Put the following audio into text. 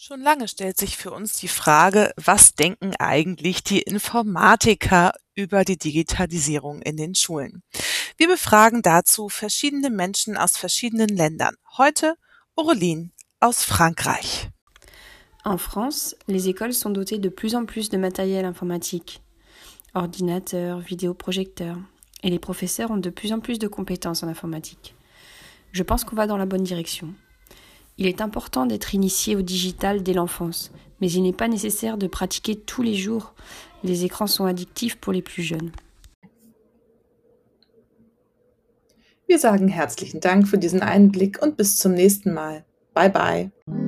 Schon lange stellt sich für uns die Frage, was denken eigentlich die Informatiker über die Digitalisierung in den Schulen? Wir befragen dazu verschiedene Menschen aus verschiedenen Ländern. Heute Aureline aus Frankreich. En France, les écoles sont dotées de plus en plus de matériel informatique, ordinateurs, vidéoprojecteurs, et les professeurs ont de plus en plus de compétences en informatique. Je pense qu'on va dans la bonne direction. Il est important d'être initié au digital dès l'enfance, mais il n'est pas nécessaire de pratiquer tous les jours. Les écrans sont addictifs pour les plus jeunes. Wir sagen herzlichen Dank für diesen Einblick und bis zum nächsten Mal. Bye bye.